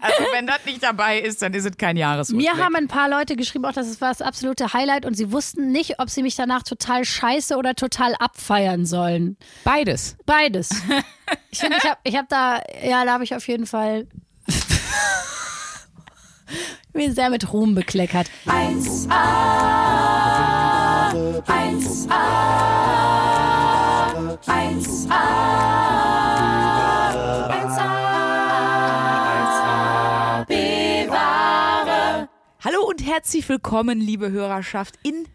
Also wenn das nicht dabei ist, dann ist es kein Jahresrückblick. Mir haben ein paar Leute geschrieben, auch das war das absolute Highlight und sie wussten nicht, ob sie mich danach total scheiße oder total abfeiern sollen. Beides. Beides. Ich finde, ich habe ich hab da, ja, da habe ich auf jeden Fall mich sehr mit Ruhm bekleckert. 1a, 1a, 1a, herzlich willkommen, liebe Hörerschaft, in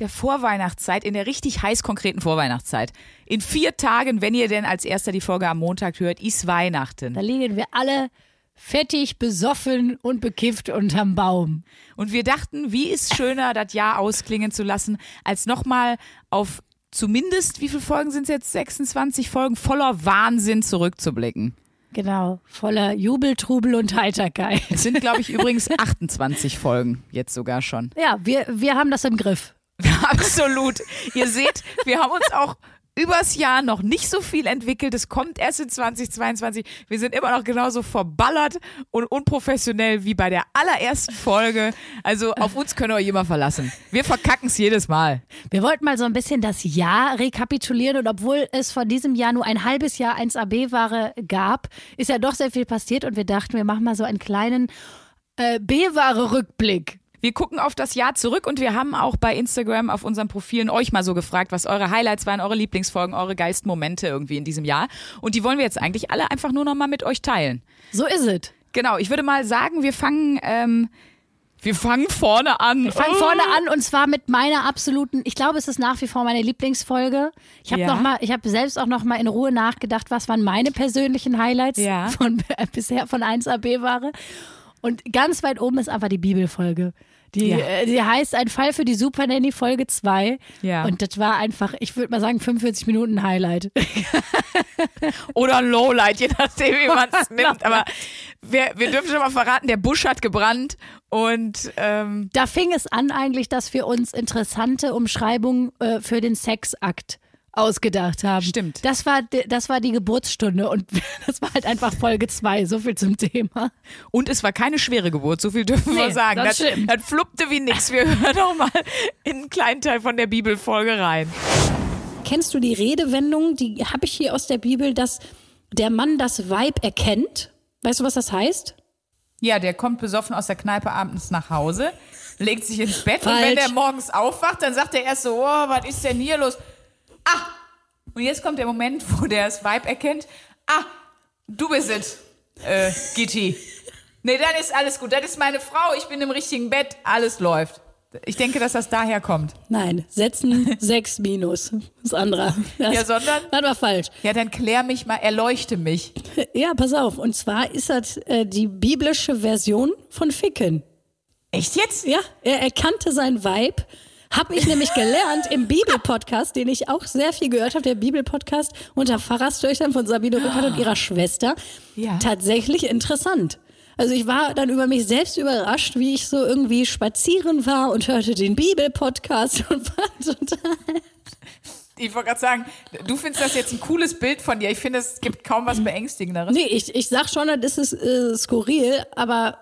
der Vorweihnachtszeit, in der richtig heiß konkreten Vorweihnachtszeit. In vier Tagen, wenn ihr denn als erster die Folge am Montag hört, ist Weihnachten. Da liegen wir alle fettig, besoffen und bekifft unterm Baum. Und wir dachten, wie ist schöner, das Jahr ausklingen zu lassen, als nochmal auf zumindest, wie viele Folgen sind es jetzt? 26 Folgen voller Wahnsinn zurückzublicken. Genau, voller Jubel, Trubel und Heiterkeit. Es sind, glaube ich, übrigens 28 Folgen jetzt sogar schon. Ja, wir, wir haben das im Griff. Absolut. Ihr seht, wir haben uns auch übers Jahr noch nicht so viel entwickelt. Es kommt erst in 2022. Wir sind immer noch genauso verballert und unprofessionell wie bei der allerersten Folge. Also auf uns könnt ihr euch immer verlassen. Wir verkacken es jedes Mal. Wir wollten mal so ein bisschen das Jahr rekapitulieren und obwohl es von diesem Jahr nur ein halbes Jahr 1AB-Ware gab, ist ja doch sehr viel passiert und wir dachten, wir machen mal so einen kleinen äh, B-Ware-Rückblick. Wir gucken auf das Jahr zurück und wir haben auch bei Instagram auf unseren Profilen euch mal so gefragt, was eure Highlights waren, eure Lieblingsfolgen, eure Geistmomente irgendwie in diesem Jahr. Und die wollen wir jetzt eigentlich alle einfach nur noch mal mit euch teilen. So ist es. Genau, ich würde mal sagen, wir fangen, ähm, wir fangen vorne an. Wir fangen vorne an und zwar mit meiner absoluten, ich glaube, es ist nach wie vor meine Lieblingsfolge. Ich habe Ja. noch mal, ich habe selbst auch noch mal in Ruhe nachgedacht, was waren meine persönlichen Highlights Ja. von bisher von 1AB Ware. Und ganz weit oben ist einfach die Bibelfolge. Die, Ja. äh, die heißt Ein Fall für die Super Nanny Folge 2. Ja. Und das war einfach, ich würde mal sagen, 45 Minuten Highlight. Oder Lowlight, je nachdem, wie man es nimmt. Aber wir, wir dürfen schon mal verraten, der Busch hat gebrannt und ähm, Da fing es an eigentlich, dass wir uns interessante Umschreibungen äh, für den Sexakt ausgedacht haben. Stimmt. Das war, das war die Geburtsstunde und das war halt einfach Folge 2. So viel zum Thema. und es war keine schwere Geburt, so viel dürfen wir Nee, sagen. das Das, stimmt. das fluppte wie nix. Wir hören doch mal in einen kleinen Teil von der Bibelfolge rein. Kennst du die Redewendung, die habe ich hier aus der Bibel, dass der Mann das Weib erkennt? Weißt du, was das heißt? Ja, der kommt besoffen aus der Kneipe abends nach Hause, legt sich ins Bett und Falsch. wenn der morgens aufwacht, dann sagt er erst so, oh, was ist denn hier los? Ah! Und jetzt kommt der Moment, wo der das Weib erkennt. Ah, du bist es, äh, Gitti. Nee, dann ist alles gut. Das ist meine Frau, ich bin im richtigen Bett, alles läuft. Ich denke, dass das daher kommt. Nein, setzen 6 minus. Das andere. Das, Ja, sondern? Das war falsch. Ja, dann klär mich mal, erleuchte mich. Ja, pass auf. Und zwar ist das äh, die biblische Version von Ficken. Echt jetzt? Ja, er erkannte sein Weib. Hab ich nämlich gelernt im Bibelpodcast, den ich auch sehr viel gehört habe, der Bibelpodcast unter Pfarrerstöchtern von Sabine Rückert und ihrer Schwester. Ja. Tatsächlich interessant. Also ich war dann über mich selbst überrascht, wie ich so irgendwie spazieren war und hörte den Bibelpodcast und war total. Ich wollte gerade sagen, du findest das jetzt ein cooles Bild von dir. Ich finde, es gibt kaum was Beängstigenderes. Nee, ich, ich sag schon, das ist äh, skurril, aber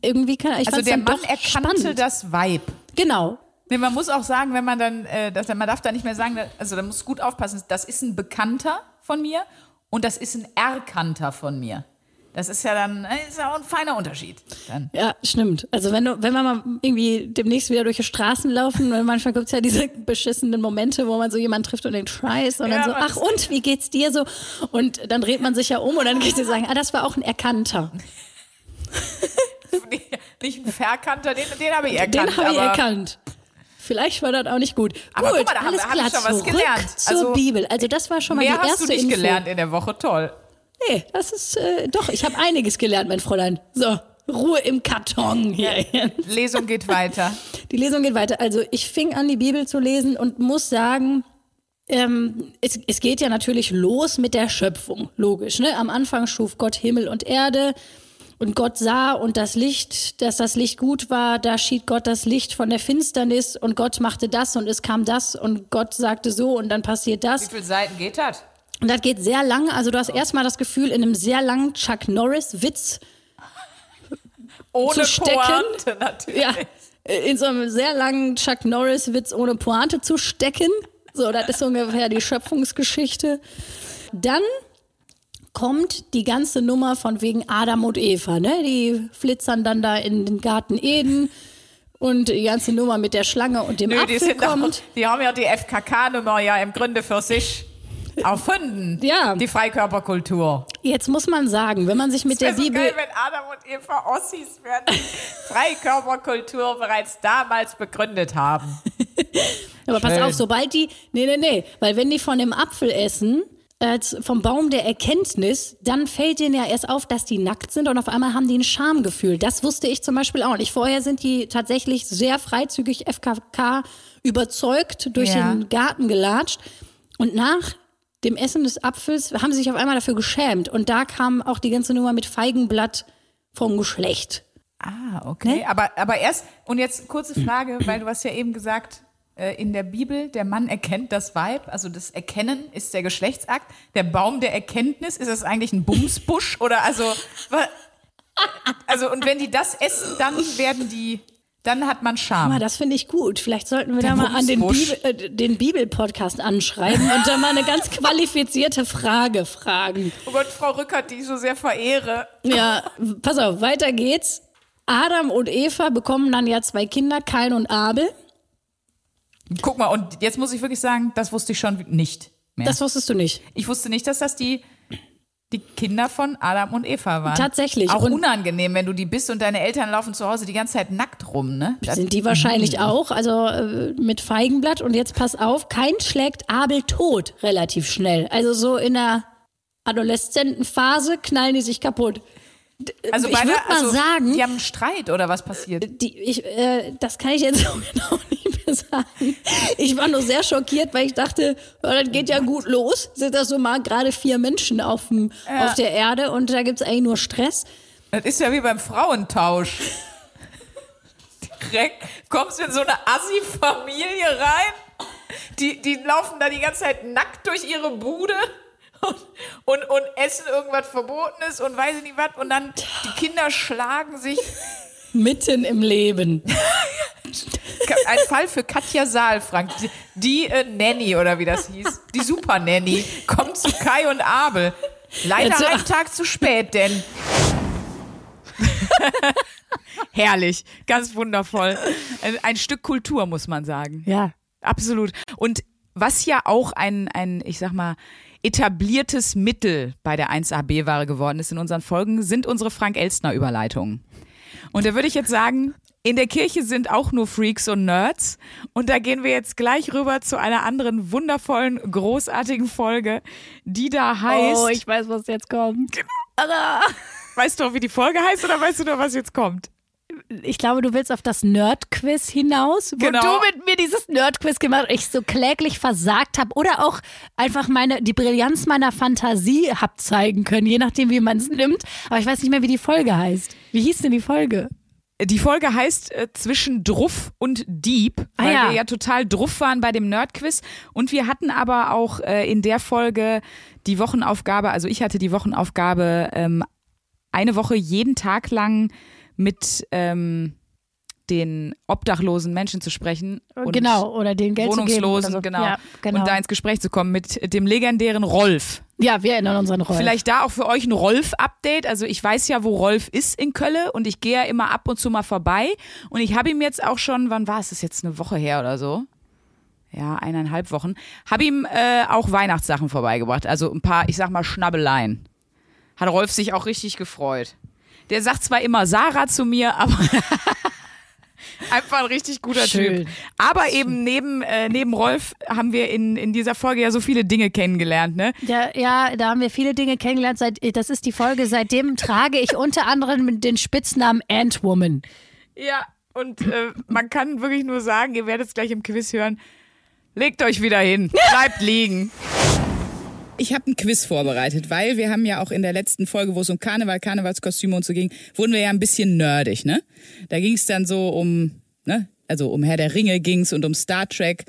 irgendwie kann ich Also der Mann doch erkannte spannend. das Weib. Genau. Nee, man muss auch sagen, wenn man dann, äh, das, man darf da nicht mehr sagen, also da muss gut aufpassen, das ist ein Bekannter von mir und das ist ein Erkannter von mir. Das ist ja dann, äh, ist ja auch ein feiner Unterschied. Dann. Ja, stimmt. Also wenn du, wenn wir mal irgendwie demnächst wieder durch die Straßen laufen, und manchmal gibt's ja diese beschissenen Momente, wo man so jemanden trifft und denkt, Scheiß, und Ja, dann so, ach und, wie geht's dir so? Und dann dreht man sich ja um und dann geht sie sagen, ah, das war auch ein Erkannter. Nicht ein Verkannter, den, den habe ich erkannt. Den habe ich erkannt. Vielleicht war das auch nicht gut. Aber gut, guck mal, da haben alles wir- hab klar, ich schon was gelernt. zur Also, Bibel. Also das war schon mal die hast erste du nicht Info. gelernt in der Woche, toll. Nee, das ist, äh, doch, ich habe einiges gelernt, mein Fräulein. So, Ruhe im Karton hier. Lesung geht weiter. Die Lesung geht weiter. Also ich fing an, die Bibel zu lesen und muss sagen, ähm, es, es geht ja natürlich los mit der Schöpfung, logisch. Ne? Am Anfang schuf Gott Himmel und Erde und Gott sah und das Licht, dass das Licht gut war, da schied Gott das Licht von der Finsternis und Gott machte das und es kam das und Gott sagte so und dann passiert das. Wie viele Seiten geht das? Und das geht sehr lang. Also du hast erstmal das Gefühl, in einem sehr langen Chuck Norris-Witz Ohne zu stecken. Pointe natürlich. Ja, in so einem sehr langen Chuck Norris-Witz ohne Pointe zu stecken. So, das ist ungefähr die Schöpfungsgeschichte. Dann kommt die ganze Nummer von wegen Adam und Eva, ne? Die flitzern dann da in den Garten Eden und die ganze Nummer mit der Schlange und dem Nö, die, Apfel sind doch, kommt. die haben ja die FKK-Nummer ja im Grunde für sich erfunden. Ja. Die Freikörperkultur. Jetzt muss man sagen, wenn man sich mit der so Bibel geil, wenn Adam und Eva Ossis werden, die Freikörperkultur bereits damals begründet haben. Aber pass Schön. auf, sobald die. Nee, nee, nee. Weil wenn die von dem Apfel essen, äh, vom Baum der Erkenntnis, dann fällt denen ja erst auf, dass die nackt sind und auf einmal haben die ein Schamgefühl. Das wusste ich zum Beispiel auch nicht. Vorher sind die tatsächlich sehr freizügig FKK überzeugt durch Ja. den Garten gelatscht. Und nach dem Essen des Apfels haben sie sich auf einmal dafür geschämt. Und da kam auch die ganze Nummer mit Feigenblatt vom Geschlecht. Ah, okay. Aber, aber erst, und jetzt kurze Frage, weil du hast ja eben gesagt, in der Bibel, der Mann erkennt das Weib, also das Erkennen ist der Geschlechtsakt. Der Baum der Erkenntnis, ist das eigentlich ein Bumsbusch? Oder also, also, und wenn die das essen, dann werden die, dann hat man Scham. Ah, das finde ich gut. Vielleicht sollten wir Der da mal an den. Bibel, äh, den Bibel-Podcast anschreiben und da mal eine ganz qualifizierte Frage fragen. Oh Gott, Frau Rückert, die ich so sehr verehre. Ja, pass auf, weiter geht's. Adam und Eva bekommen dann ja zwei Kinder, Kain und Abel. Guck mal, und jetzt muss ich wirklich sagen, das wusste ich schon nicht mehr. Das wusstest du nicht. ich wusste nicht, dass das die, die Kinder von Adam und Eva waren. Tatsächlich. Auch Und- unangenehm, wenn du die bist und deine Eltern laufen zu Hause die ganze Zeit nackt rum, ne? Das, Sind die wahrscheinlich auch, also äh, mit Feigenblatt. Und jetzt pass auf, Kain schlägt Abel tot relativ schnell. Also so in der Adoleszentenphase knallen die sich kaputt. also ich beide- würd mal also, sagen- Die haben einen Streit oder was passiert? Die, ich, äh, das kann ich jetzt so genau nicht sagen. Ich war nur sehr schockiert, weil ich dachte, ja, das geht ja gut los. Sind das so mal gerade vier Menschen auf, dem, auf der Erde und da gibt's eigentlich nur Stress. Das ist ja wie beim Frauentausch. Direkt kommst du in so eine Assi-Familie rein. Die, die laufen da die ganze Zeit nackt durch ihre Bude und, und, und essen irgendwas Verbotenes und weiß ich nicht was. Und dann die Kinder schlagen sich. Mitten im Leben. Ein Fall für Katja Saalfrank. Die, die äh, Nanny oder wie das hieß. Die Super Nanny. Kommt zu Kai und Abel. Leider Jetzt- einen Tag zu spät, denn. Herrlich, ganz wundervoll. Ein, ein Stück Kultur, muss man sagen. Ja. Absolut. Und was ja auch ein, ein, ich sag mal, etabliertes Mittel bei der 1AB-Ware geworden ist in unseren Folgen, sind unsere Frank-Elstner-Überleitungen. Und da würde ich jetzt sagen, in der Kirche sind auch nur Freaks und Nerds. Und da gehen wir jetzt gleich rüber zu einer anderen wundervollen, großartigen Folge, die da heißt. Oh, ich weiß, was jetzt kommt. weißt du auch, wie die Folge heißt oder weißt du noch, was jetzt kommt? Ich glaube, du willst auf das Nerd-Quiz hinaus, wo Genau. du mit mir dieses Nerd-Quiz gemacht hast, ich so kläglich versagt habe oder auch einfach meine, die Brillanz meiner Fantasie hab zeigen können, je nachdem, wie man es nimmt. Aber ich weiß nicht mehr, wie die Folge heißt. Wie hieß denn die Folge? Die Folge heißt äh, Zwischen Druff und Dieb, Ah, weil ja. wir ja total druff waren bei dem Nerdquiz. Und wir hatten aber auch äh, in der Folge die Wochenaufgabe, also ich hatte die Wochenaufgabe, ähm, eine Woche jeden Tag lang mit ähm, den obdachlosen Menschen zu sprechen. Und genau, oder den Geld. Wohnungslosen, so. genau. Ja, genau. Und da ins Gespräch zu kommen mit dem legendären Rolf. ja, wir erinnern uns an Rolf. Vielleicht da auch für euch ein Rolf-Update. Also ich weiß ja, wo Rolf ist in Kölle und ich gehe ja immer ab und zu mal vorbei. Und ich habe ihm jetzt auch schon, wann war es? Das ist jetzt eine Woche her oder so. Ja, eineinhalb Wochen. Habe ihm äh, auch Weihnachtssachen vorbeigebracht. Also ein paar, ich sag mal, Schnabbeleien. Hat Rolf sich auch richtig gefreut. Der sagt zwar immer Sarah zu mir, aber einfach ein richtig guter Schön. Typ. Aber eben neben, äh, neben Rolf haben wir in, in dieser Folge ja so viele Dinge kennengelernt, ne? Ja, ja, da haben wir viele Dinge kennengelernt. Seit, das ist die Folge. Seitdem trage ich unter anderem den Spitznamen Ant-Woman. Ja, und äh, man kann wirklich nur sagen, ihr werdet es gleich im Quiz hören, legt euch wieder hin, bleibt liegen. Ich habe ein Quiz vorbereitet, weil wir haben ja auch in der letzten Folge, wo es um Karneval, Karnevalskostüme und so ging, wurden wir ja ein bisschen nerdig, ne? Da ging es dann so um, ne, also um Herr der Ringe ging's und um Star Trek.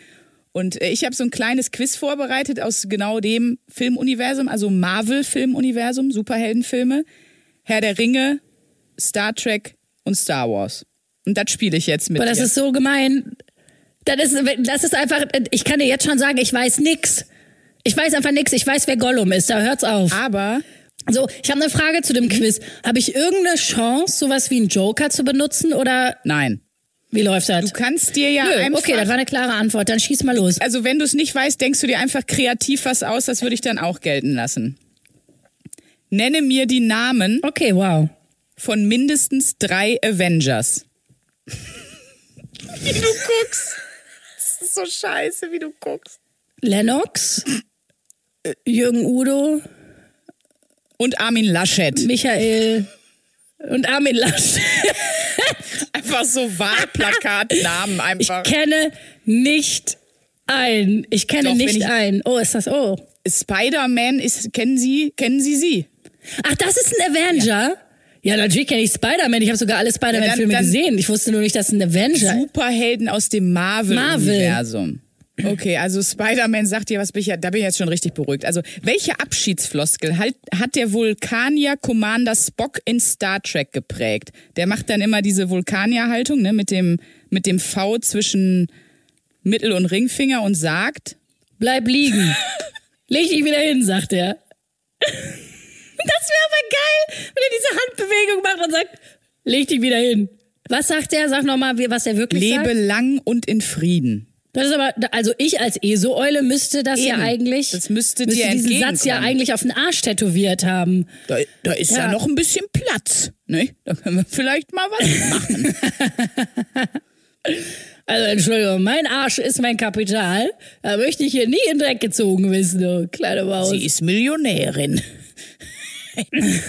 Und äh, ich habe so ein kleines Quiz vorbereitet aus genau dem Filmuniversum, also Marvel-Filmuniversum, Superheldenfilme, Herr der Ringe, Star Trek und Star Wars. Und das spiele ich jetzt mit Aber das dir. ist so gemein. Das ist, das ist einfach, ich kann dir jetzt schon sagen, ich weiß nix. Ich weiß einfach nix. Ich weiß, wer Gollum ist. Da hört's auf. Aber So, ich habe eine Frage zu dem Quiz. Habe ich irgendeine Chance, sowas wie einen Joker zu benutzen oder nein. wie läuft das? Du kannst dir ja Nö, einfach. okay, das war eine klare Antwort. Dann schieß mal los. also wenn du es nicht weißt, denkst du dir einfach kreativ was aus, das würde ich dann auch gelten lassen. Nenne mir die Namen Okay, wow. von mindestens drei Avengers. wie du guckst. Das ist so scheiße, wie du guckst. Lennox, Jürgen Udo, Und Armin Laschet. Michael und Armin Lasch. Einfach so Wahlplakatnamen Ich einfach. kenne nicht ein. Ich kenne Doch, nicht ich- ein. Oh, ist das oh. Spider-Man ist, kennen Sie, kennen Sie sie? Ach, das ist ein Avenger? Ja, natürlich kenne ich Spider-Man. Ich habe sogar alle Spider-Man-Filme Ja, gesehen. Ich wusste nur nicht, dass es ein Avenger ist. Superhelden aus dem Marvel-Universum. Okay, also Spider-Man sagt dir was, bin ich ja, da bin ich jetzt schon richtig beruhigt. Also, welche Abschiedsfloskel halt, hat der Vulkanier Commander Spock in Star Trek geprägt? Der macht dann immer diese Vulkanier-Haltung, ne, mit dem, mit dem V zwischen Mittel- und Ringfinger und sagt, Bleib liegen. Leg dich wieder hin, sagt er. Das wäre aber geil, wenn er diese Handbewegung macht und sagt, leg dich wieder hin. Was sagt er? Sag nochmal, was er wirklich lebe sagt. lang und in Frieden. Das ist aber, also ich als ESO-Eule müsste das ja Eben. eigentlich, Das müsste dir diesen Satz ja eigentlich auf den Arsch tätowiert haben. Da, da ist ja. Ja. noch ein bisschen Platz, ne? Da können wir vielleicht mal was machen. Also Entschuldigung, mein Arsch ist mein Kapital. Da möchte ich hier nie in Dreck gezogen wissen, du kleine Maus. Sie ist Millionärin.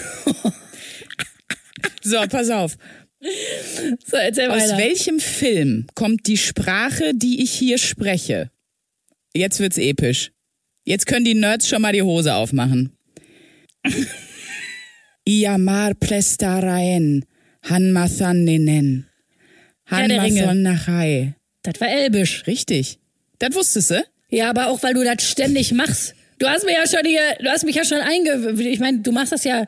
so, pass auf. So, erzähl Aus weiter. welchem Film kommt die Sprache, die ich hier spreche? Jetzt wird's episch. Jetzt können die Nerds schon mal die Hose aufmachen. Iamar der Ringe. Hanmathonnachai. Das war Elbisch. Richtig. Das wusstest du? Ja, aber auch weil du das ständig machst. Du hast mir ja schon hier, du hast mich ja schon einge... Ich meine, du machst das ja...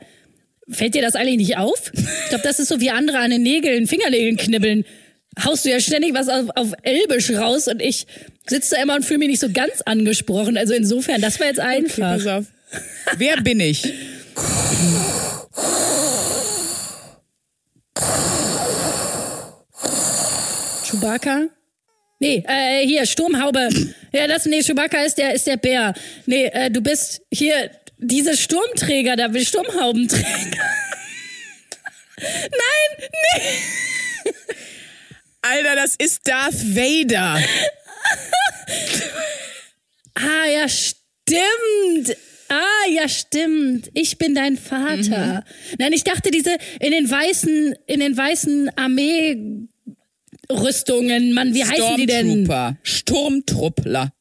Fällt dir das eigentlich nicht auf? Ich glaube, das ist so wie andere an den Nägeln, Fingernägeln knibbeln. Haust du ja ständig was auf, auf Elbisch raus und ich sitze da immer und fühle mich nicht so ganz angesprochen. Also insofern, das war jetzt einfach. Pass auf. Wer bin ich? Chewbacca? Nee, äh, hier, Sturmhaube. Ja, das, nee, Chewbacca ist der, ist der Bär. Nee, äh, du bist hier, diese Sturmträger, da will Sturmhaubenträger. Nein, nee. Alter, das ist Darth Vader. Ah, ja, stimmt. Ah, ja, stimmt. Ich bin dein Vater. Nein, ich dachte, diese in den weißen, in den weißen Armee-Rüstungen, Mann, wie heißen die denn? Sturmtruppler.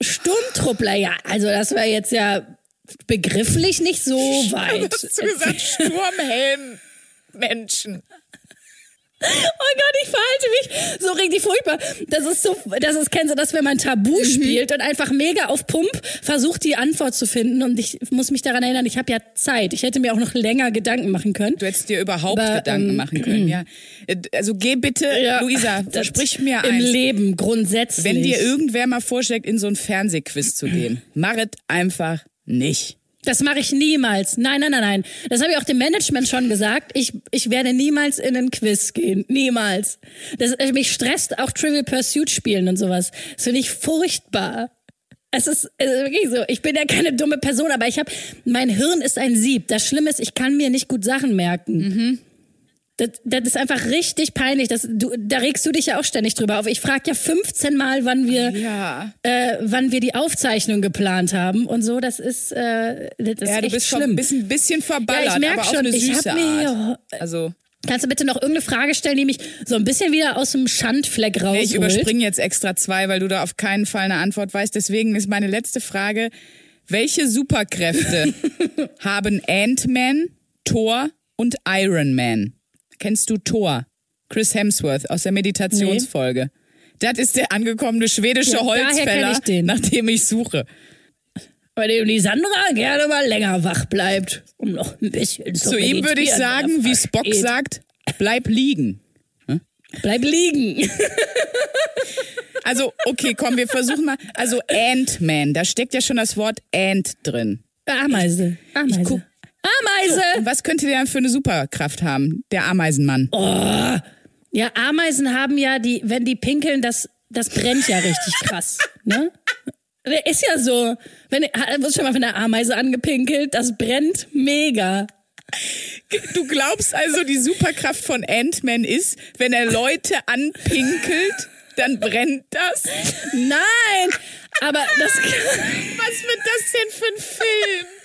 Sturmtruppler, ja. Also das war jetzt ja begrifflich nicht so weit. Hast du gesagt Sturmhelm? Menschen. Oh Gott, ich verhalte mich so richtig furchtbar. Das ist so, das ist, kennst du das, wenn man Tabu spielt und einfach mega auf Pump versucht, die Antwort zu finden. Und ich muss mich daran erinnern, ich habe ja Zeit. Ich hätte mir auch noch länger Gedanken machen können. Du hättest dir überhaupt Aber, Gedanken ähm, machen können, ja. Äh, Also geh bitte, Luisa, versprich mir Im eins. Leben grundsätzlich. Wenn dir irgendwer mal vorschlägt, in so ein Fernsehquiz zu gehen, mach es einfach nicht. Das mache ich niemals. Nein, nein, nein, nein. Das habe ich auch dem Management schon gesagt. Ich, ich werde niemals in einen Quiz gehen. Niemals. Das, äh, mich stresst auch Trivial Pursuit spielen und sowas. Das finde ich furchtbar. Es ist, es ist wirklich so. Ich bin ja keine dumme Person, aber ich habe, mein Hirn ist ein Sieb. Das Schlimme ist, ich kann mir nicht gut Sachen merken. Das, das ist einfach richtig peinlich. Das, du, da regst du dich ja auch ständig drüber auf. Ich frage ja 15 Mal, wann wir, Ja. äh, wann wir die Aufzeichnung geplant haben und so. Das ist, äh, das ist Ja, du echt bist schlimm. ein bisschen, bisschen verballert, Ja, ich merk aber auf schon, eine ich süße hab mir Art. Also, Kannst du bitte noch irgendeine Frage stellen, die mich so ein bisschen wieder aus dem Schandfleck rausholt? nee, ich überspringe jetzt extra zwei, weil du da auf keinen Fall eine Antwort weißt. Deswegen ist meine letzte Frage, welche Superkräfte haben Ant-Man, Thor und Iron Man? Kennst du Thor? Chris Hemsworth aus der Meditationsfolge. Das ist der angekommene schwedische Ja, Holzfäller, ich nach dem ich suche. Bei dem die Sandra gerne mal länger wach bleibt, um noch ein bisschen zu Zu ihm würde ich sagen, wie Spock versteht. sagt, bleib liegen. Bleib liegen. Also, okay, komm, wir versuchen mal. Also, Ant-Man, da steckt ja schon das Wort Ant drin. Ameise. Ameise. guck- Ameise. Und was könnte der für eine Superkraft haben? Der Ameisenmann. Ja, Ameisen haben ja die, wenn die pinkeln, das, das brennt ja richtig krass. Ne? Der ist ja so. Wenn, hast schon mal von der Ameise angepinkelt? Das brennt mega. Du glaubst also, die Superkraft von Ant-Man ist, wenn er Leute anpinkelt, dann brennt das? Nein! Aber das. Was wird das denn für ein Film?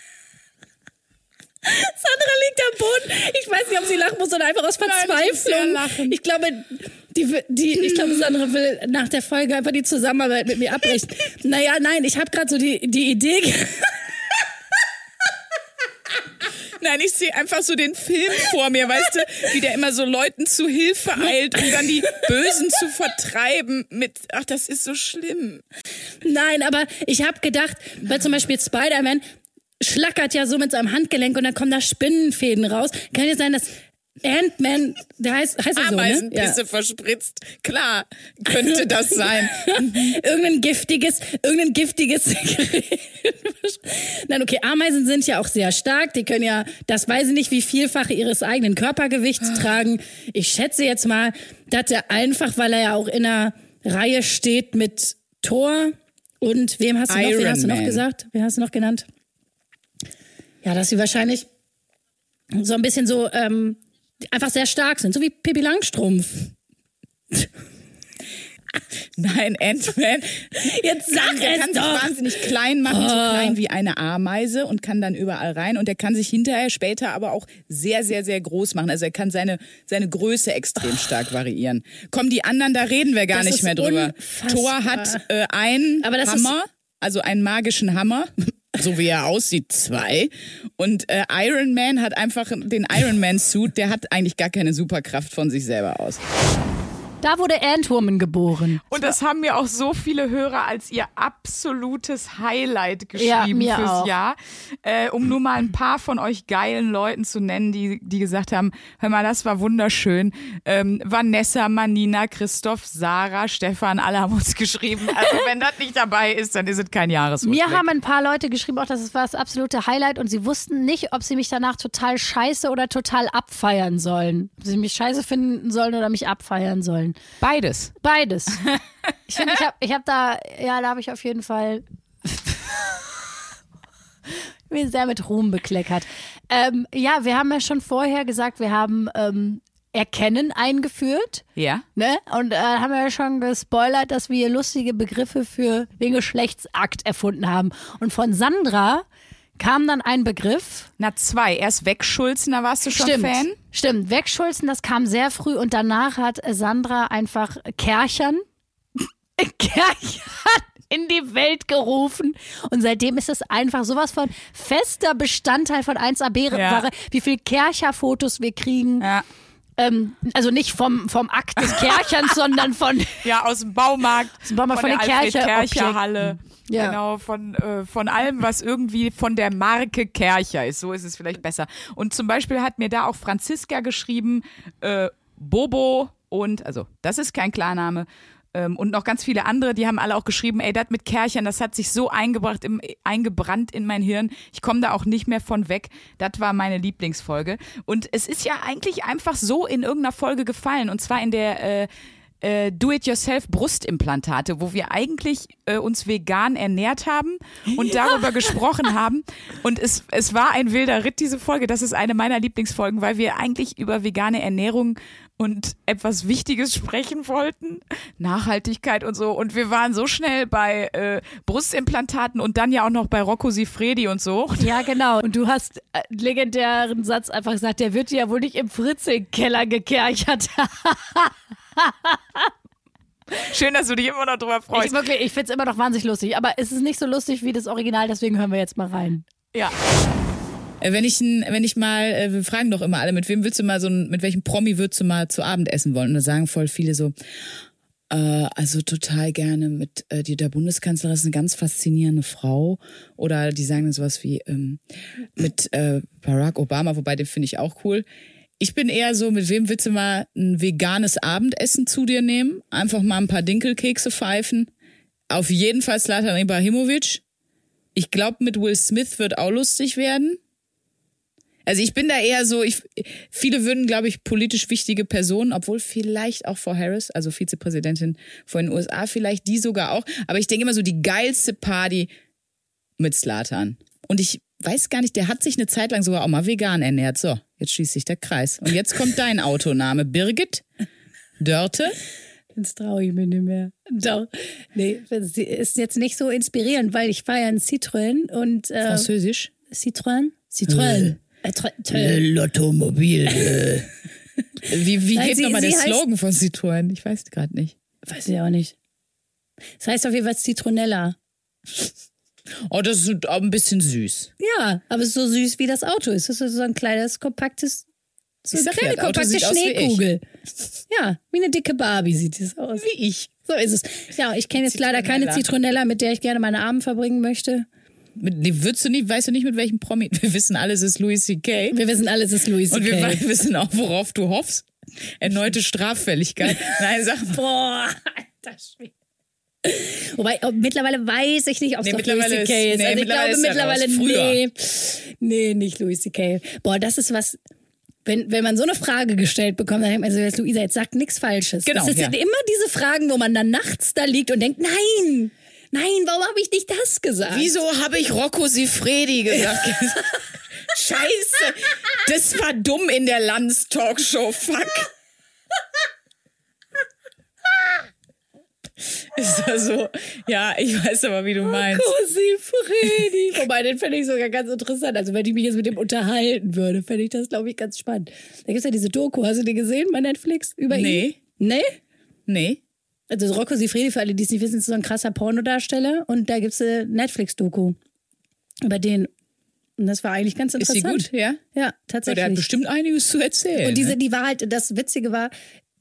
Sandra liegt am Boden. Ich weiß nicht, ob sie lachen muss oder einfach aus Verzweiflung. Ich glaube, die, die, ich glaube, Sandra will nach der Folge einfach die Zusammenarbeit mit mir abbrechen. Naja, nein, ich habe gerade so die, die Idee. Nein, ich sehe einfach so den Film vor mir, weißt du, wie der immer so Leuten zu Hilfe eilt, um dann die Bösen zu vertreiben mit, ach, das ist so schlimm. Nein, aber ich habe gedacht, weil zum Beispiel Spider-Man schlackert ja so mit seinem Handgelenk und dann kommen da Spinnenfäden raus. Kann ja sein, dass Ant-Man, der heißt, heißt er so, ne? Ameisenpisse verspritzt. Klar, könnte das sein. irgendein giftiges, irgendein giftiges. Nein, okay, Ameisen sind ja auch sehr stark. Die können ja, das weiß ich nicht, wie vielfache ihres eigenen Körpergewichts Ah. tragen. Ich schätze jetzt mal, dass er einfach, weil er ja auch in einer Reihe steht mit Thor und wem hast du noch, wen Iron hast du noch gesagt? Wen hast du noch genannt? Ja, dass sie wahrscheinlich so ein bisschen so, ähm, einfach sehr stark sind, so wie Pippi Langstrumpf. Nein, Ant-Man. Jetzt sag der es kann doch! sich wahnsinnig klein machen, so klein wie eine Ameise und kann dann überall rein. Und er kann sich hinterher später aber auch sehr, sehr, sehr groß machen. Also er kann seine, seine Größe extrem stark variieren. Komm, die anderen, da reden wir gar Das nicht mehr drüber. unfassbar. Thor hat äh, einen Aber das ist- Hammer, also einen magischen Hammer. So wie er aussieht, zwei. Und äh, Iron Man hat einfach den Iron Man-Suit, der hat eigentlich gar keine Superkraft von sich selber aus. Da wurde Ant-Woman geboren. Und das haben mir auch so viele Hörer als ihr absolutes Highlight Ja, geschrieben mir fürs auch. Jahr. Äh, um nur mal ein paar von euch geilen Leuten zu nennen, die, die gesagt haben, hör mal, das war wunderschön. Ähm, Vanessa, Manina, Christoph, Sarah, Stefan, alle haben uns geschrieben. Also wenn das nicht dabei ist, dann ist es kein Jahresrückblick. Mir haben ein paar Leute geschrieben, auch das war das absolute Highlight und sie wussten nicht, ob sie mich danach total scheiße oder total abfeiern sollen. Ob sie mich scheiße finden sollen oder mich abfeiern sollen. Beides. Beides. Ich finde, ich habe ich hab da, ja, da habe ich auf jeden Fall mir sehr mit Ruhm bekleckert. Ähm, ja, wir haben ja schon vorher gesagt, wir haben ähm, Erkennen eingeführt. Ja. Ne? Und äh, haben wir ja schon gespoilert, dass wir lustige Begriffe für den Geschlechtsakt erfunden haben. Und von Sandra kam dann ein Begriff. Na, zwei. Erst wegschulzen, da warst du schon Stimmt. Fan. Stimmt. Wegschulzen, das kam sehr früh und danach hat Sandra einfach Kerchern, Kerchern in die Welt gerufen. Und seitdem ist es einfach sowas von fester Bestandteil von 1AB-Ware, Ja. wie viel Kercher-Fotos wir kriegen. Ja. Ähm, also nicht vom, vom Akt des Kercherns, sondern von Ja, aus dem Baumarkt. dem Baumarkt, von der den Kercher- Kercher Halle. Ja. Genau, von, äh, von allem, was irgendwie von der Marke Kercher ist. So ist es vielleicht besser. Und zum Beispiel hat mir da auch Franziska geschrieben, äh, Bobo und, also das ist kein Klarname, ähm, und noch ganz viele andere, die haben alle auch geschrieben, ey, das mit Kerchern, das hat sich so eingebracht, im, eingebrannt in mein Hirn. Ich komme da auch nicht mehr von weg. Das war meine Lieblingsfolge. Und es ist ja eigentlich einfach so in irgendeiner Folge gefallen. Und zwar in der äh, äh, Do-it-yourself-Brustimplantate, wo wir eigentlich äh, uns vegan ernährt haben und darüber gesprochen haben. Und es, es war ein wilder Ritt, diese Folge. Das ist eine meiner Lieblingsfolgen, weil wir eigentlich über vegane Ernährung und etwas Wichtiges sprechen wollten. Nachhaltigkeit und so. Und wir waren so schnell bei äh, Brustimplantaten und dann ja auch noch bei Rocco Sifredi und so. Ja, genau. Und du hast äh, einen legendären Satz einfach gesagt, der wird ja wohl nicht im Fritze-Keller gekerchert. Schön, dass du dich immer noch drüber Ich, freust. wirklich, ich finde es immer noch wahnsinnig lustig. Aber es ist nicht so lustig wie das Original, deswegen hören wir jetzt mal rein. Ja. Äh, Wenn ich, wenn ich mal, äh, wir fragen doch immer alle, mit wem würdest du mal so, mit welchem Promi würdest du mal zu Abend essen wollen? Und da sagen voll viele so, äh, also total gerne mit, äh, die der Bundeskanzlerin ist eine ganz faszinierende Frau. Oder die sagen dann sowas wie ähm, mit äh, Barack Obama, wobei den finde ich auch cool. Ich bin eher so, mit wem willst du mal ein veganes Abendessen zu dir nehmen? Einfach mal ein paar Dinkelkekse pfeifen. Auf jeden Fall Slatan Ibrahimovic. Ich glaube, mit Will Smith wird auch lustig werden. Also ich bin da eher so, ich, viele würden, glaube ich, politisch wichtige Personen, obwohl vielleicht auch Frau Harris, also Vizepräsidentin von den USA, vielleicht die sogar auch. Aber ich denke immer so, die geilste Party mit Slatan. Und ich weiß gar nicht, der hat sich eine Zeit lang sogar auch mal vegan ernährt. So, jetzt schließt sich der Kreis. Und jetzt kommt dein Autoname. Birgit Dörte. Jetzt traue ich mich nicht mehr. Doch. Nee, das ist jetzt nicht so inspirierend, weil ich feiere ein Citroën und äh, Französisch. Citroën? Citroën. Äh, Tr- Lottomobil. Äh. Wie, wie Nein, geht nochmal der Slogan von Citroën? Ich weiß gerade nicht. Weiß ich auch nicht. Das heißt auf jeden Fall Citronella. Oh, das ist auch ein bisschen süß. Ja, aber es ist so süß wie das Auto ist. Es ist so ein kleines, kompaktes, so eine ja, kleine, das Auto kompakte aus wie. Schneekugel. Ja, wie eine dicke Barbie sieht es aus. Wie ich. So ist es. Ja, ich kenne jetzt leider keine Zitronella. Mit der ich gerne meine Abend verbringen möchte. Nee, würdest du nicht, weißt du nicht, mit welchem Promi? Wir wissen alles ist Louis C.K. Wir wissen alles, es ist Louis Und wir C.K. wissen auch, worauf du hoffst. Erneute Straffälligkeit. Nein, sag mal. Boah, alter Schwede. Wobei, ob, mittlerweile weiß ich nicht, ob es Nee, Louis C.K. ist- nee, Also ich glaube er mittlerweile, nee, nee, nicht Louis C.K. Boah, das ist was, wenn, wenn man so eine Frage gestellt bekommt, dann denkt man so, jetzt, Luisa, jetzt sagt nichts Falsches. Genau, Das ja. sind immer diese Fragen, wo man dann nachts da liegt und denkt, nein, nein, warum habe ich nicht das gesagt? Wieso habe ich Rocco Sifredi gesagt? Scheiße. Das war dumm in der Lanz-Talkshow. Fuck. Ist das so? Ja, ich weiß aber, wie du meinst. Cosi Freddy. Wobei, den fände ich sogar ganz interessant. Also, wenn ich mich jetzt mit dem unterhalten würde, fände ich das, glaube ich, ganz spannend. Da gibt es ja diese Doku. Hast du die gesehen bei Netflix? Über Nee. ihn? Nee? Nee. Also, Rocco Sifredi, für alle, die es nicht wissen, ist so ein krasser Pornodarsteller. Und da gibt es eine Netflix-Doku über den. Und das war eigentlich ganz Ist interessant. sie gut? Ja. Ja, tatsächlich. der hat bestimmt einiges zu erzählen. Und diese, ne? die war halt, das Witzige war,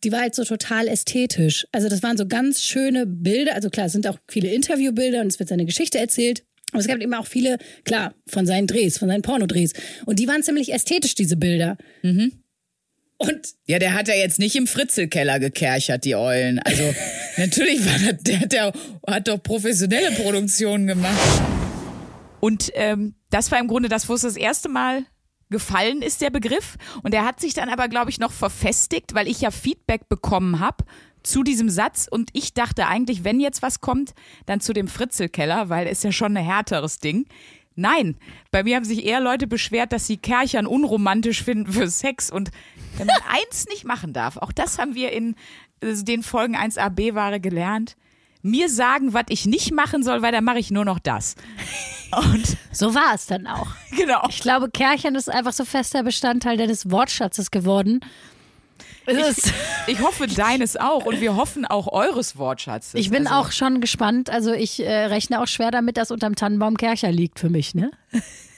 die war halt so total ästhetisch. Also das waren so ganz schöne Bilder. Also klar, es sind auch viele Interviewbilder und es wird seine Geschichte erzählt. Aber es gab eben auch viele, klar, von seinen Drehs, von seinen Pornodrehs. Und die waren ziemlich ästhetisch, diese Bilder. Mhm. Und Ja, der hat ja jetzt nicht im Fritzelkeller gekerchert, die Eulen. Also, natürlich war das, der, der hat doch professionelle Produktionen gemacht. Und ähm, das war im Grunde das, wo es das erste Mal gefallen ist, der Begriff. Und er hat sich dann aber, glaube ich, noch verfestigt, weil ich ja Feedback bekommen habe zu diesem Satz. Und ich dachte eigentlich, wenn jetzt was kommt, dann zu dem Fritzelkeller, weil ist ja schon ein härteres Ding. Nein, bei mir haben sich eher Leute beschwert, dass sie Kerchern unromantisch finden für Sex. Und wenn man eins nicht machen darf, auch das haben wir in äh, den Folgen 1a B-Ware gelernt, mir sagen, was ich nicht machen soll, weil dann mache ich nur noch das. Und So war es dann auch. genau. Ich glaube, Kärchen ist einfach so fester Bestandteil deines Wortschatzes geworden. Es ist, Ich hoffe deines auch und wir hoffen auch eures Wortschatzes. ich bin also, auch schon gespannt. Also ich äh, rechne auch schwer damit, dass unterm Tannenbaum Kercher liegt für mich, ne?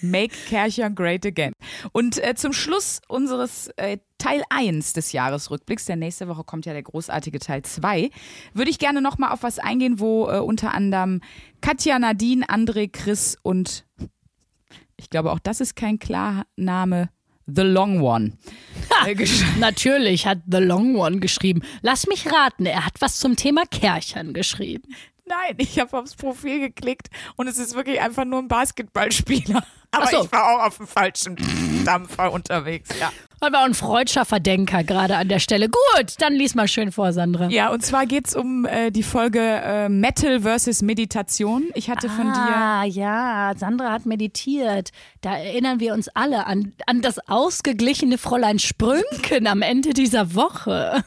Make Kercher great again. Und äh, zum Schluss unseres äh, Teil 1 des Jahresrückblicks, der nächste Woche kommt ja der großartige Teil 2, würde ich gerne nochmal auf was eingehen, wo äh, unter anderem Katja, Nadine, André, Chris und ich glaube auch das ist kein Klarname, The Long One. äh, gesch- Natürlich hat The Long One geschrieben. Lass mich raten, er hat was zum Thema Kärchern geschrieben. Nein, ich habe aufs Profil geklickt und es ist wirklich einfach nur ein Basketballspieler. Aber so. ich war auch auf dem falschen Dampfer unterwegs, ja. Das war ein freudscher Verdenker gerade an der Stelle. Gut, dann lies mal schön vor, Sandra. Ja, und zwar geht's um äh, die Folge äh, Metal versus Meditation. Ich hatte von dir. Ah, ja, Sandra hat meditiert. Da erinnern wir uns alle an, an das ausgeglichene Fräulein Sprünken am Ende dieser Woche.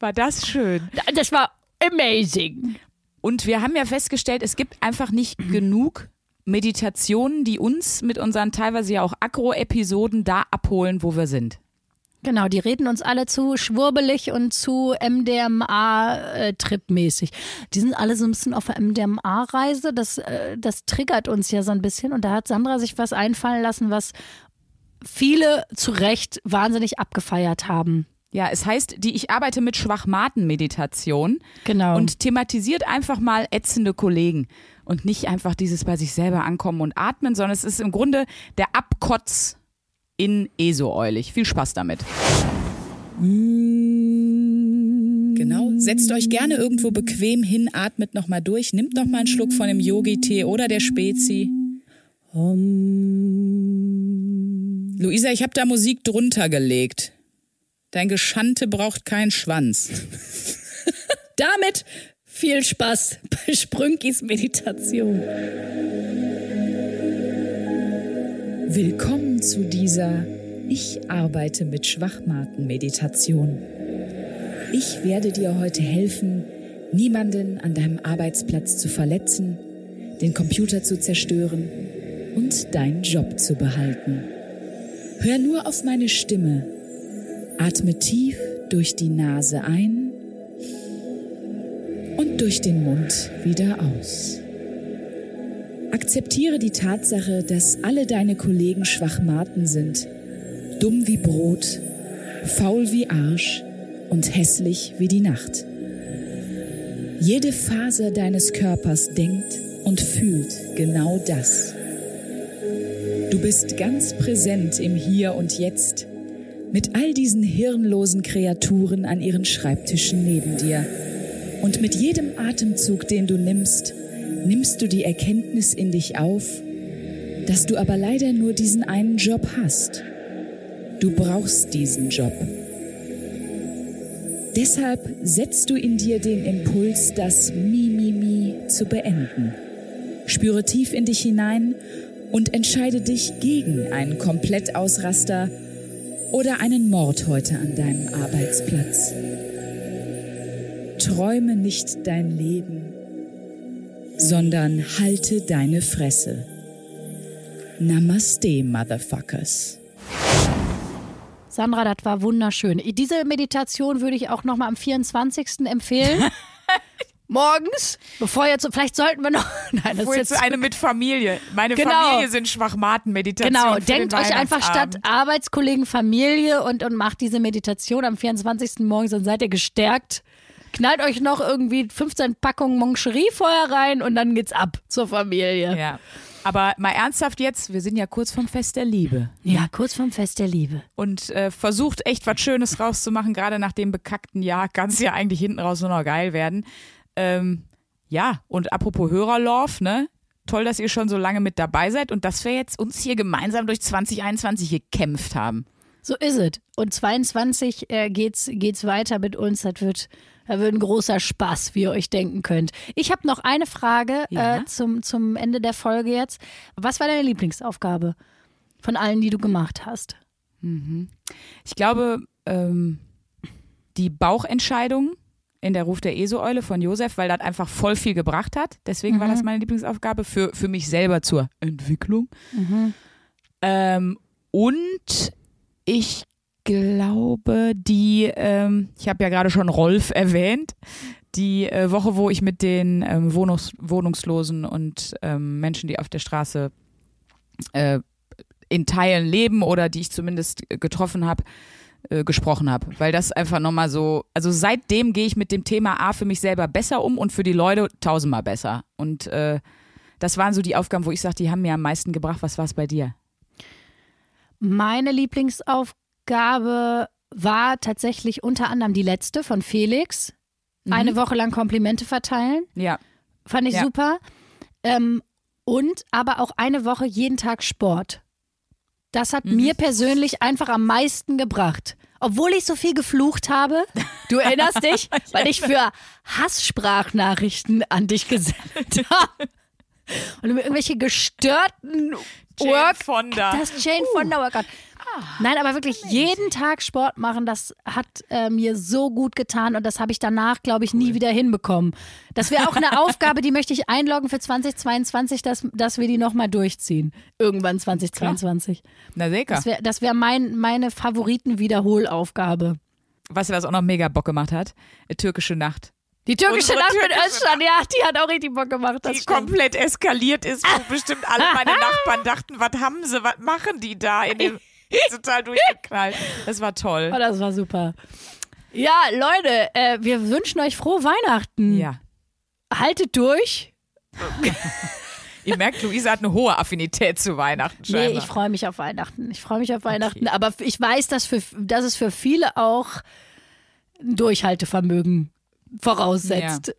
War das schön? Das war amazing. Und wir haben ja festgestellt, es gibt einfach nicht genug Meditationen, die uns mit unseren teilweise ja auch Agro-Episoden da abholen, wo wir sind. Genau, die reden uns alle zu schwurbelig und zu MDMA-Trip-mäßig. Die sind alle so ein bisschen auf der MDMA-Reise. Das, äh, das triggert uns ja so ein bisschen. Und da hat Sandra sich was einfallen lassen, was viele zu Recht wahnsinnig abgefeiert haben. Ja, es heißt, die Ich arbeite mit Schwachmaten-Meditation Genau. und thematisiert einfach mal ätzende Kollegen und nicht einfach dieses bei sich selber ankommen und atmen, sondern es ist im Grunde der Abkotz in ESO-Eulig. Viel Spaß damit. Genau. Setzt euch gerne irgendwo bequem hin, atmet nochmal durch, nimmt nochmal einen Schluck von dem Yogi-Tee oder der Spezi. Luisa, ich habe da Musik drunter gelegt. Dein Geschante braucht keinen Schwanz. Damit viel Spaß bei Sprünkis Meditation. Willkommen zu dieser Ich arbeite mit Schwachmaten Meditation. Ich werde dir heute helfen, niemanden an deinem Arbeitsplatz zu verletzen, den Computer zu zerstören und deinen Job zu behalten. Hör nur auf meine Stimme. Atme tief durch die Nase ein und durch den Mund wieder aus. Akzeptiere die Tatsache, dass alle deine Kollegen Schwachmaten sind, dumm wie Brot, faul wie Arsch und hässlich wie die Nacht. Jede Faser deines Körpers denkt und fühlt genau das. Du bist ganz präsent im Hier und Jetzt mit all diesen hirnlosen Kreaturen an ihren Schreibtischen neben dir. Und mit jedem Atemzug, den du nimmst, nimmst du die Erkenntnis in dich auf, dass du aber leider nur diesen einen Job hast. Du brauchst diesen Job. Deshalb setzt du in dir den Impuls, das Mi, Mi, Mi zu beenden. Spüre tief in dich hinein und entscheide dich gegen einen Komplettausraster oder einen Mord heute an deinem Arbeitsplatz. Träume nicht dein Leben, sondern halte deine Fresse. Namaste, Motherfuckers. Sandra, das war wunderschön. Diese Meditation würde ich auch nochmal am 24. empfehlen. Morgens, bevor jetzt, vielleicht sollten wir noch, nein, das ist jetzt eine mit Familie. Meine Genau. Familie sind Schwachmaten-Meditation. Genau, denkt den euch einfach statt Arbeitskollegen Familie und, und macht diese Meditation am 24. morgens, dann seid ihr gestärkt. Knallt euch noch irgendwie 15 Packungen Moncherie vorher rein und dann geht's ab zur Familie. Ja. Aber mal ernsthaft jetzt, wir sind ja kurz vom Fest der Liebe. Ja, kurz vorm Fest der Liebe. Und äh, versucht echt was Schönes rauszumachen, gerade nach dem bekackten Jahr kann es ja eigentlich hinten raus nur noch geil werden. Ähm, ja, und apropos Hörerlove, ne? Toll, dass ihr schon so lange mit dabei seid und dass wir jetzt uns hier gemeinsam durch 2021 gekämpft haben. So ist es. Und 22 äh, geht's, geht's weiter mit uns. Das wird, das wird ein großer Spaß, wie ihr euch denken könnt. Ich habe noch eine Frage Ja. äh, zum, zum Ende der Folge jetzt. Was war deine Lieblingsaufgabe von allen, die du gemacht hast? Ich glaube, ähm, die Bauchentscheidung in der Ruf der ESO-Eule von Josef, weil das einfach voll viel gebracht hat. Deswegen war das meine Lieblingsaufgabe für, für mich selber zur Entwicklung. Ähm, und ich glaube, die, ähm, ich habe ja gerade schon Rolf erwähnt, die äh, Woche, wo ich mit den ähm, Wohnungs Wohnungslosen und ähm, Menschen, die auf der Straße äh, in Teilen leben oder die ich zumindest getroffen habe, äh, gesprochen habe. Weil das einfach nochmal so, also seitdem gehe ich mit dem Thema A für mich selber besser um und für die Leute tausendmal besser. Und äh, das waren so die Aufgaben, wo ich sage, die haben mir am meisten gebracht. Was war es bei dir? Meine Lieblingsaufgabe war tatsächlich unter anderem die letzte von Felix. Eine Woche lang Komplimente verteilen. Ja. Fand ich Ja. super. Ähm, und aber auch eine Woche jeden Tag Sport. Das hat mir persönlich einfach am meisten gebracht. Obwohl ich so viel geflucht habe. Du erinnerst dich? Weil ich für Hasssprachnachrichten an dich gesendet habe. Und irgendwelche gestörten Work Fonda. das Jane Fonda Workout. Nein, aber wirklich jeden Tag Sport machen, das hat äh, mir so gut getan und das habe ich danach, glaube ich, nie wieder hinbekommen. Das wäre auch eine Aufgabe, die möchte ich einloggen für 2022, dass, dass wir die nochmal durchziehen. Irgendwann 2022. Na sicher. Das wäre das wär mein, meine Favoriten-Wiederholaufgabe. Weißt du, was auch noch mega Bock gemacht hat? Äh, Türkische Nacht. Die türkische Unsere Nacht mit türkische Özcan, ja, die hat auch richtig Bock gemacht. Das die stimmt. komplett eskaliert ist, wo bestimmt alle meine Nachbarn dachten, was haben sie, was machen die da in dem total durchgeknallt. Das war toll. Oh, das war super. Ja, Leute, äh, wir wünschen euch frohe Weihnachten. Ja. Haltet durch. Ihr merkt, Luisa hat eine hohe Affinität zu Weihnachten. Nee, scheinbar. ich freue mich auf Weihnachten. Ich freue mich auf Weihnachten. Aber ich weiß, dass, für, dass es für viele auch ein Durchhaltevermögen voraussetzt.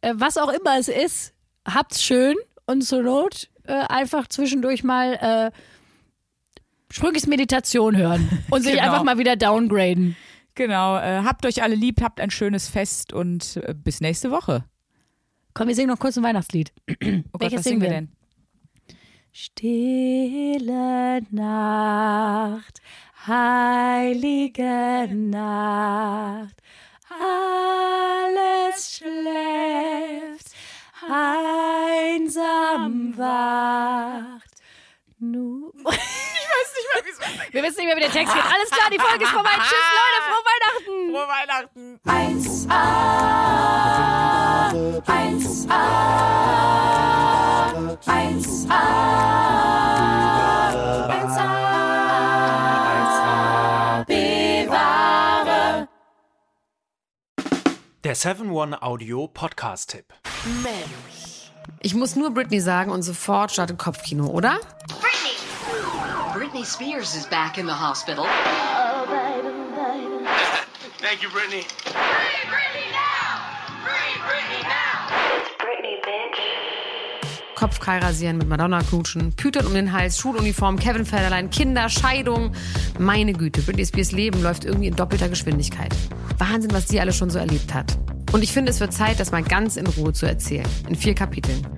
Äh, Was auch immer es ist, habt's schön und zur Not äh, einfach zwischendurch mal äh, Sprügis Meditation hören und sich Genau. einfach mal wieder downgraden. Genau, äh, habt euch alle lieb, habt ein schönes Fest und äh, bis nächste Woche. Komm, wir singen noch kurz ein Weihnachtslied. Oh Gott, Welches was singen wir denn? Stille Nacht, heilige Nacht, alles schläft, einsam wacht. Nu ich weiß nicht mehr, wie es Wir wissen nicht mehr, wie der Text geht. Alles klar, die Folge ist vorbei. Tschüss, Leute, frohe Weihnachten. Frohe Weihnachten! 1a, 1a, 1a, 1a, bewahre. Der 7-One-Audio-Podcast-Tipp. Ich muss nur Britney sagen und sofort startet Kopfkino, oder? Britney Spears is back in the hospital. Thank you, Brittany. Kopfkeil rasieren, mit Madonna knutschen, Pütern um den Hals, Schuluniform, Kevin Federlein, Kinder, Scheidung. Meine Güte, Britney Spears Leben läuft irgendwie in doppelter Geschwindigkeit. Wahnsinn, was die alle schon so erlebt hat. Und ich finde, es wird Zeit, das mal ganz in Ruhe zu erzählen. In vier Kapiteln.